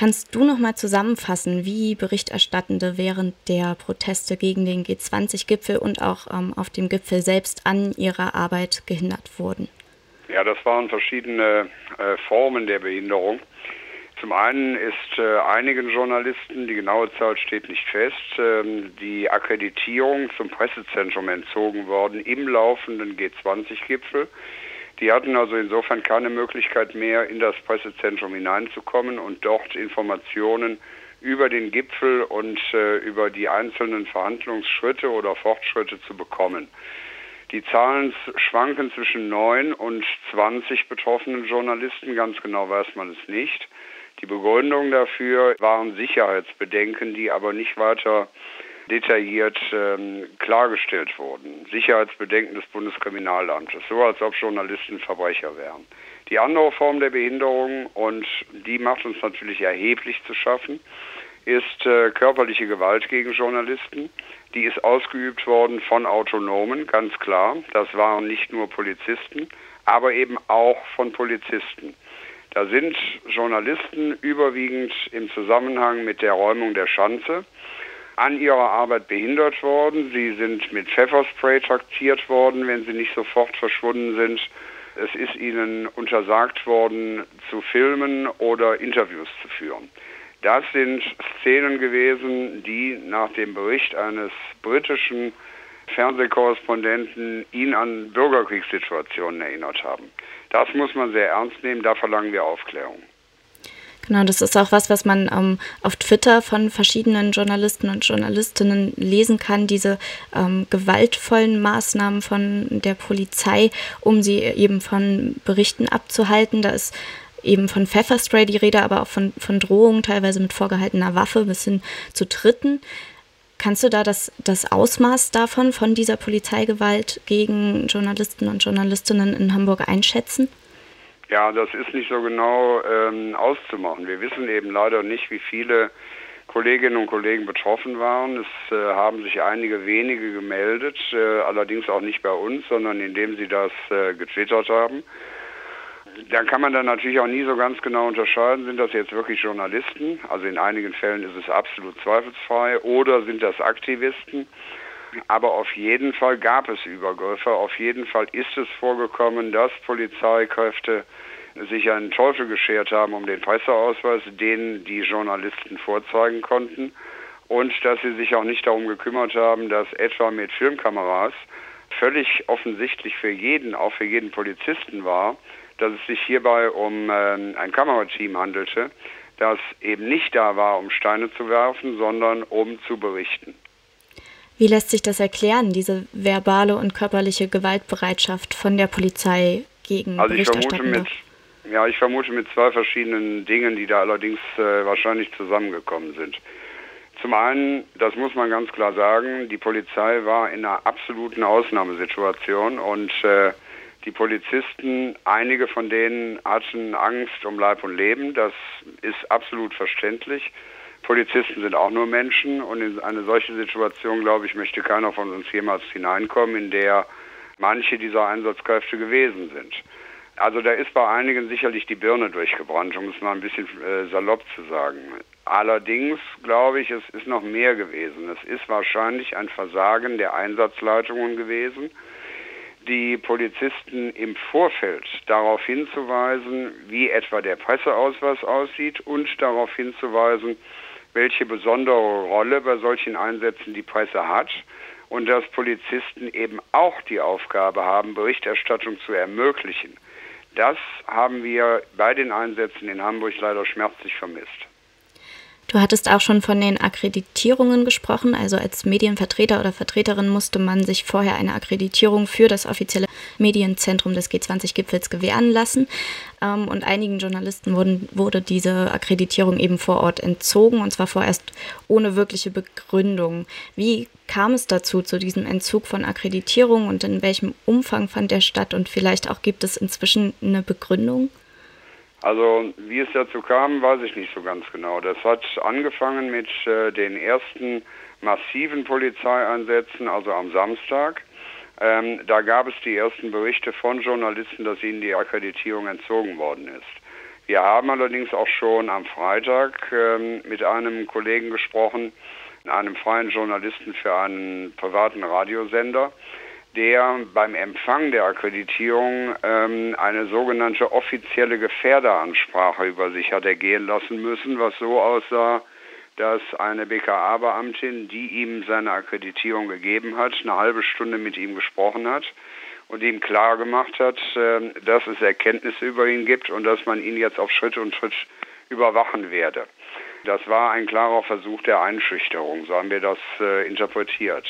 Kannst du noch mal zusammenfassen, wie Berichterstattende während der Proteste gegen den G20-Gipfel und auch ähm, auf dem Gipfel selbst an ihrer Arbeit gehindert wurden? Ja, das waren verschiedene äh, Formen der Behinderung. Zum einen ist äh, einigen Journalisten, die genaue Zahl steht nicht fest, ähm, die Akkreditierung zum Pressezentrum entzogen worden im laufenden G20-Gipfel. Die hatten also insofern keine Möglichkeit mehr, in das Pressezentrum hineinzukommen und dort Informationen über den Gipfel und äh, über die einzelnen Verhandlungsschritte oder Fortschritte zu bekommen. Die Zahlen schwanken zwischen 9 und 20 betroffenen Journalisten, ganz genau weiß man es nicht. Die Begründung dafür waren Sicherheitsbedenken, die aber nicht weiter detailliert ähm, klargestellt wurden. Sicherheitsbedenken des Bundeskriminalamtes, so als ob Journalisten Verbrecher wären. Die andere Form der Behinderung, und die macht uns natürlich erheblich zu schaffen, ist äh, körperliche Gewalt gegen Journalisten. Die ist ausgeübt worden von Autonomen, ganz klar. Das waren nicht nur Polizisten, aber eben auch von Polizisten. Da sind Journalisten überwiegend im Zusammenhang mit der Räumung der Schanze an ihrer Arbeit behindert worden. Sie sind mit Pfefferspray traktiert worden, wenn sie nicht sofort verschwunden sind. Es ist ihnen untersagt worden, zu filmen oder Interviews zu führen. Das sind Szenen gewesen, die nach dem Bericht eines britischen Fernsehkorrespondenten ihn an Bürgerkriegssituationen erinnert haben. Das muss man sehr ernst nehmen, da verlangen wir Aufklärung. Genau, das ist auch was, was man ähm, auf Twitter von verschiedenen Journalisten und Journalistinnen lesen kann, diese ähm, gewaltvollen Maßnahmen von der Polizei, um sie eben von Berichten abzuhalten. Da ist eben von Pfefferspray die Rede, aber auch von, von Drohungen, teilweise mit vorgehaltener Waffe bis hin zu Tritten. Kannst du da das, das Ausmaß davon, von dieser Polizeigewalt gegen Journalisten und Journalistinnen in Hamburg einschätzen? Ja, das ist nicht so genau ähm, auszumachen. Wir wissen eben leider nicht, wie viele Kolleginnen und Kollegen betroffen waren. Es äh, haben sich einige wenige gemeldet, äh, allerdings auch nicht bei uns, sondern indem sie das äh, getwittert haben da kann man dann natürlich auch nie so ganz genau unterscheiden, sind das jetzt wirklich Journalisten, also in einigen Fällen ist es absolut zweifelsfrei, oder sind das Aktivisten. Aber auf jeden Fall gab es Übergriffe, auf jeden Fall ist es vorgekommen, dass Polizeikräfte sich einen Teufel geschert haben um den Presseausweis, den die Journalisten vorzeigen konnten und dass sie sich auch nicht darum gekümmert haben, dass etwa mit Filmkameras völlig offensichtlich für jeden, auch für jeden Polizisten war, dass es sich hierbei um äh, ein Kamerateam handelte, das eben nicht da war, um Steine zu werfen, sondern um zu berichten. Wie lässt sich das erklären, diese verbale und körperliche Gewaltbereitschaft von der Polizei gegen also ich vermute mit, Ja, ich vermute mit zwei verschiedenen Dingen, die da allerdings äh, wahrscheinlich zusammengekommen sind. Zum einen, das muss man ganz klar sagen, die Polizei war in einer absoluten Ausnahmesituation und äh, die Polizisten, einige von denen hatten Angst um Leib und Leben. Das ist absolut verständlich. Polizisten sind auch nur Menschen und in eine solche Situation, glaube ich, möchte keiner von uns jemals hineinkommen, in der manche dieser Einsatzkräfte gewesen sind. Also da ist bei einigen sicherlich die Birne durchgebrannt, um es mal ein bisschen äh, salopp zu sagen. Allerdings glaube ich, es ist noch mehr gewesen. Es ist wahrscheinlich ein Versagen der Einsatzleitungen gewesen die Polizisten im Vorfeld darauf hinzuweisen, wie etwa der Presseausweis aussieht und darauf hinzuweisen, welche besondere Rolle bei solchen Einsätzen die Presse hat und dass Polizisten eben auch die Aufgabe haben, Berichterstattung zu ermöglichen. Das haben wir bei den Einsätzen in Hamburg leider schmerzlich vermisst. Du hattest auch schon von den Akkreditierungen gesprochen. Also als Medienvertreter oder Vertreterin musste man sich vorher eine Akkreditierung für das offizielle Medienzentrum des G20-Gipfels gewähren lassen. Ähm, und einigen Journalisten wurden, wurde diese Akkreditierung eben vor Ort entzogen, und zwar vorerst ohne wirkliche Begründung. Wie kam es dazu, zu diesem Entzug von Akkreditierung und in welchem Umfang fand der statt? Und vielleicht auch gibt es inzwischen eine Begründung? Also wie es dazu kam, weiß ich nicht so ganz genau. Das hat angefangen mit äh, den ersten massiven Polizeieinsätzen, also am Samstag. Ähm, da gab es die ersten Berichte von Journalisten, dass ihnen die Akkreditierung entzogen worden ist. Wir haben allerdings auch schon am Freitag ähm, mit einem Kollegen gesprochen, einem freien Journalisten für einen privaten Radiosender, der beim Empfang der Akkreditierung ähm, eine sogenannte offizielle Gefährderansprache über sich hat ergehen lassen müssen, was so aussah, dass eine BKA-Beamtin, die ihm seine Akkreditierung gegeben hat, eine halbe Stunde mit ihm gesprochen hat und ihm klar gemacht hat, äh, dass es Erkenntnisse über ihn gibt und dass man ihn jetzt auf Schritt und Schritt überwachen werde. Das war ein klarer Versuch der Einschüchterung, so haben wir das äh, interpretiert.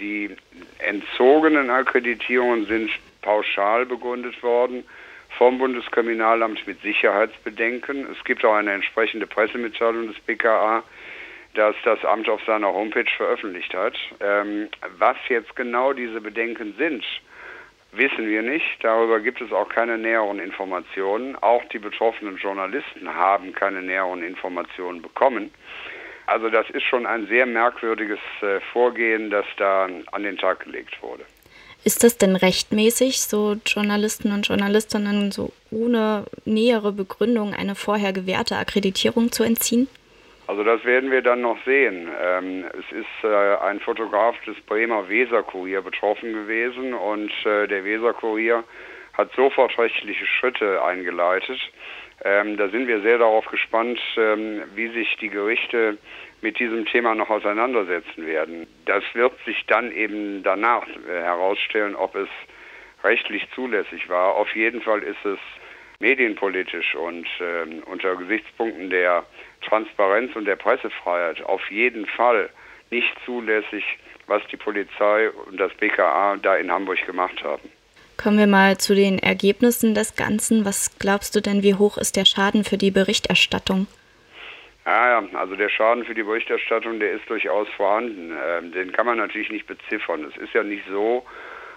Die entzogenen Akkreditierungen sind pauschal begründet worden vom Bundeskriminalamt mit Sicherheitsbedenken. Es gibt auch eine entsprechende Pressemitteilung des BKA, dass das Amt auf seiner Homepage veröffentlicht hat. Ähm, was jetzt genau diese Bedenken sind, wissen wir nicht. Darüber gibt es auch keine näheren Informationen. Auch die betroffenen Journalisten haben keine näheren Informationen bekommen. Also das ist schon ein sehr merkwürdiges äh, Vorgehen, das da an den Tag gelegt wurde. Ist das denn rechtmäßig, so Journalisten und Journalistinnen so ohne nähere Begründung eine vorher gewährte Akkreditierung zu entziehen? Also das werden wir dann noch sehen. Ähm, es ist äh, ein Fotograf des Bremer Weserkurier betroffen gewesen und äh, der Weserkurier hat sofort rechtliche Schritte eingeleitet. Ähm, da sind wir sehr darauf gespannt, ähm, wie sich die Gerichte mit diesem Thema noch auseinandersetzen werden. Das wird sich dann eben danach äh, herausstellen, ob es rechtlich zulässig war. Auf jeden Fall ist es medienpolitisch und äh, unter Gesichtspunkten der Transparenz und der Pressefreiheit auf jeden Fall nicht zulässig, was die Polizei und das BKA da in Hamburg gemacht haben. Kommen wir mal zu den Ergebnissen des Ganzen. Was glaubst du denn, wie hoch ist der Schaden für die Berichterstattung? Ja, also der Schaden für die Berichterstattung, der ist durchaus vorhanden. Ähm, den kann man natürlich nicht beziffern. Es ist ja nicht so,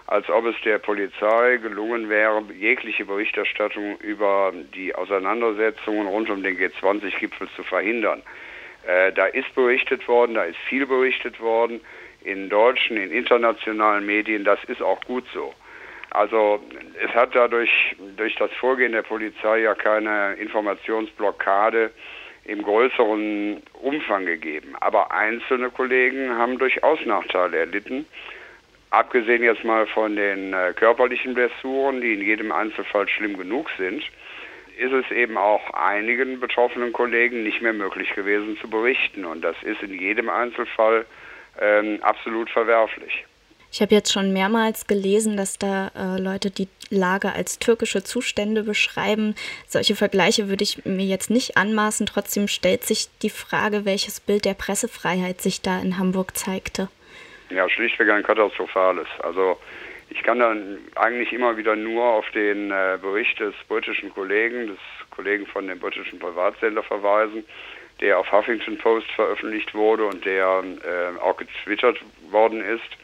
als ob es der Polizei gelungen wäre, jegliche Berichterstattung über die Auseinandersetzungen rund um den G20-Gipfel zu verhindern. Äh, da ist berichtet worden, da ist viel berichtet worden, in deutschen, in internationalen Medien, das ist auch gut so. Also es hat dadurch durch das Vorgehen der Polizei ja keine Informationsblockade im größeren Umfang gegeben. Aber einzelne Kollegen haben durchaus Nachteile erlitten abgesehen jetzt mal von den äh, körperlichen Blessuren, die in jedem Einzelfall schlimm genug sind, ist es eben auch einigen betroffenen Kollegen nicht mehr möglich gewesen zu berichten. Und das ist in jedem Einzelfall ähm, absolut verwerflich. Ich habe jetzt schon mehrmals gelesen, dass da äh, Leute die Lage als türkische Zustände beschreiben. Solche Vergleiche würde ich mir jetzt nicht anmaßen. Trotzdem stellt sich die Frage, welches Bild der Pressefreiheit sich da in Hamburg zeigte. Ja, schlichtweg ein katastrophales. Also ich kann dann eigentlich immer wieder nur auf den äh, Bericht des britischen Kollegen, des Kollegen von dem britischen Privatsender verweisen, der auf Huffington Post veröffentlicht wurde und der äh, auch getwittert worden ist.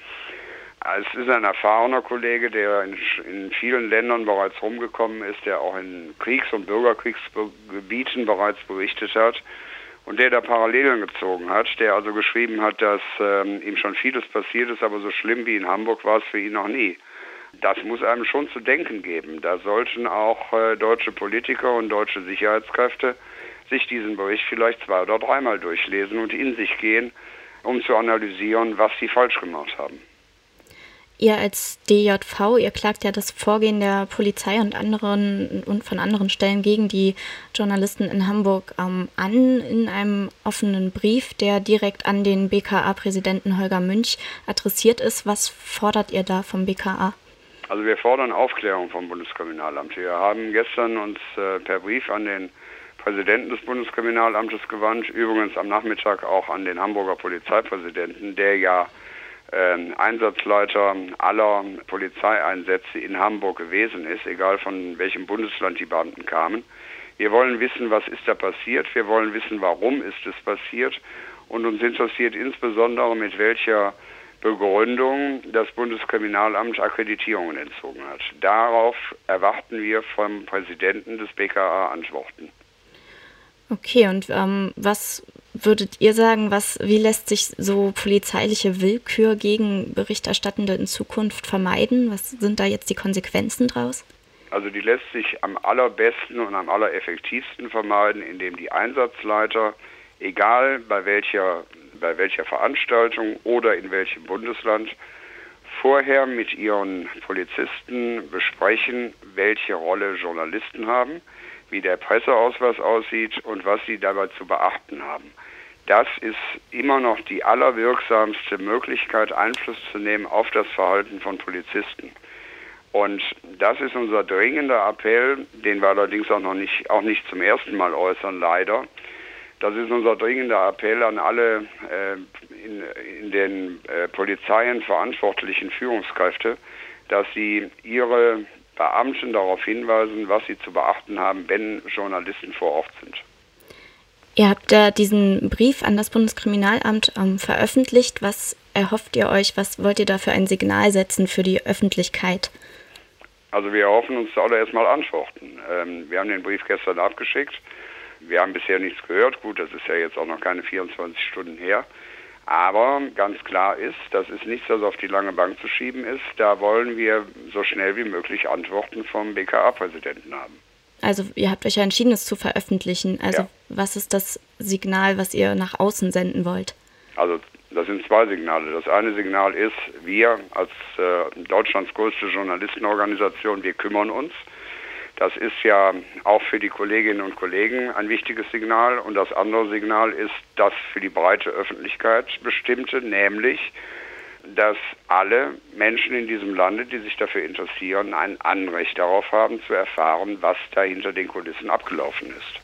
Es ist ein erfahrener Kollege, der in, in, vielen Ländern bereits rumgekommen ist, der auch in Kriegs- und Bürgerkriegsgebieten bereits berichtet hat und der da Parallelen gezogen hat, der also geschrieben hat, dass ähm, ihm schon vieles passiert ist, aber so schlimm wie in Hamburg war es für ihn noch nie. Das muss einem schon zu denken geben. Da sollten auch äh, deutsche Politiker und deutsche Sicherheitskräfte sich diesen Bericht vielleicht zwei oder dreimal durchlesen und in sich gehen, um zu analysieren, was sie falsch gemacht haben. Ihr als DJV, ihr klagt ja das Vorgehen der Polizei und anderen und von anderen Stellen gegen die Journalisten in Hamburg ähm, an in einem offenen Brief, der direkt an den BKA-Präsidenten Holger Münch adressiert ist. Was fordert ihr da vom BKA? Also wir fordern Aufklärung vom Bundeskriminalamt. Wir haben gestern uns äh, per Brief an den Präsidenten des Bundeskriminalamtes gewandt, übrigens am Nachmittag auch an den Hamburger Polizeipräsidenten, der ja äh, Einsatzleiter aller Polizeieinsätze in Hamburg gewesen ist, egal von welchem Bundesland die Beamten kamen. Wir wollen wissen, was ist da passiert. Wir wollen wissen, warum ist es passiert. Und uns interessiert insbesondere, mit welcher Begründung das Bundeskriminalamt Akkreditierungen entzogen hat. Darauf erwarten wir vom Präsidenten des BKA Antworten. Okay, und ähm, was würdet ihr sagen, was, wie lässt sich so polizeiliche Willkür gegen Berichterstattende in Zukunft vermeiden? Was sind da jetzt die Konsequenzen draus? Also die lässt sich am allerbesten und am allereffektivsten vermeiden, indem die Einsatzleiter, egal bei welcher, bei welcher Veranstaltung oder in welchem Bundesland, vorher mit ihren Polizisten besprechen, welche Rolle Journalisten haben, wie der Presseausweis aussieht und was sie dabei zu beachten haben. Das ist immer noch die allerwirksamste Möglichkeit, Einfluss zu nehmen auf das Verhalten von Polizisten. Und das ist unser dringender Appell, den wir allerdings auch noch nicht, auch nicht zum ersten Mal äußern, leider. Das ist unser dringender Appell an alle äh, in, in, den äh, Polizeien verantwortlichen Führungskräfte, dass sie ihre Beamten darauf hinweisen, was sie zu beachten haben, wenn Journalisten vor Ort sind. Ihr habt ja diesen Brief an das Bundeskriminalamt ähm, veröffentlicht. Was erhofft ihr euch? Was wollt ihr da für ein Signal setzen für die Öffentlichkeit? Also wir erhoffen uns alle erstmal Antworten. Ähm, wir haben den Brief gestern abgeschickt. Wir haben bisher nichts gehört. Gut, das ist ja jetzt auch noch keine 24 Stunden her. Aber ganz klar ist, das ist nichts, das auf die lange Bank zu schieben ist. Da wollen wir so schnell wie möglich Antworten vom BKA-Präsidenten haben. Also ihr habt euch ja entschieden, es zu veröffentlichen. Also ja. was ist das Signal, was ihr nach außen senden wollt? Also das sind zwei Signale. Das eine Signal ist, wir als äh, Deutschlands größte Journalistenorganisation, wir kümmern uns. Das ist ja auch für die Kolleginnen und Kollegen ein wichtiges Signal. Und das andere Signal ist das für die breite Öffentlichkeit bestimmte, nämlich, dass alle Menschen in diesem Lande, die sich dafür interessieren, ein Anrecht darauf haben zu erfahren, was da hinter den Kulissen abgelaufen ist.